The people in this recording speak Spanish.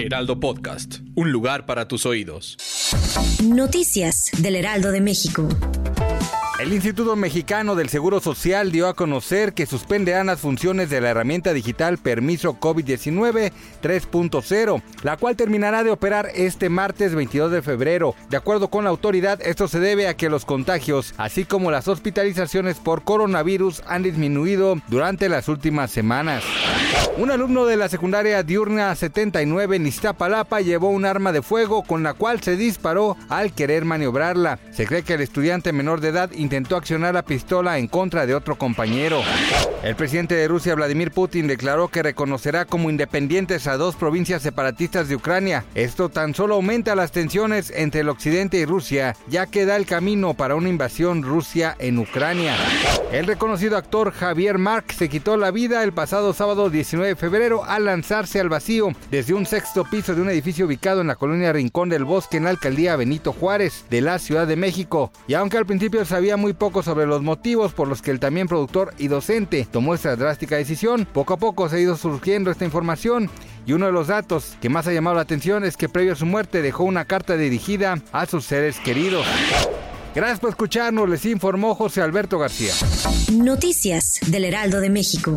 Heraldo Podcast, un lugar para tus oídos. Noticias del Heraldo de México. El Instituto Mexicano del Seguro Social dio a conocer que suspenderán las funciones de la herramienta digital Permiso COVID-19 3.0, la cual terminará de operar este martes 22 de febrero. De acuerdo con la autoridad, esto se debe a que los contagios, así como las hospitalizaciones por coronavirus, han disminuido durante las últimas semanas. Un alumno de la secundaria diurna 79 en Iztapalapa llevó un arma de fuego con la cual se disparó al querer maniobrarla. Se cree que el estudiante menor de edad intentó accionar la pistola en contra de otro compañero. El presidente de Rusia, Vladimir Putin, declaró que reconocerá como independientes a dos provincias separatistas de Ucrania. Esto tan solo aumenta las tensiones entre el occidente y Rusia, ya que da el camino para una invasión Rusia en Ucrania. El reconocido actor Javier Mark se quitó la vida el pasado sábado 19 de febrero al lanzarse al vacío desde un sexto piso de un edificio ubicado en la colonia Rincón del Bosque en la alcaldía Benito Juárez de la Ciudad de México. Y aunque al principio sabía muy poco sobre los motivos por los que el también productor y docente tomó esta drástica decisión, poco a poco se ha ido surgiendo esta información y uno de los datos que más ha llamado la atención es que previo a su muerte dejó una carta dirigida a sus seres queridos. Gracias por escucharnos, les informó José Alberto García. Noticias del Heraldo de México.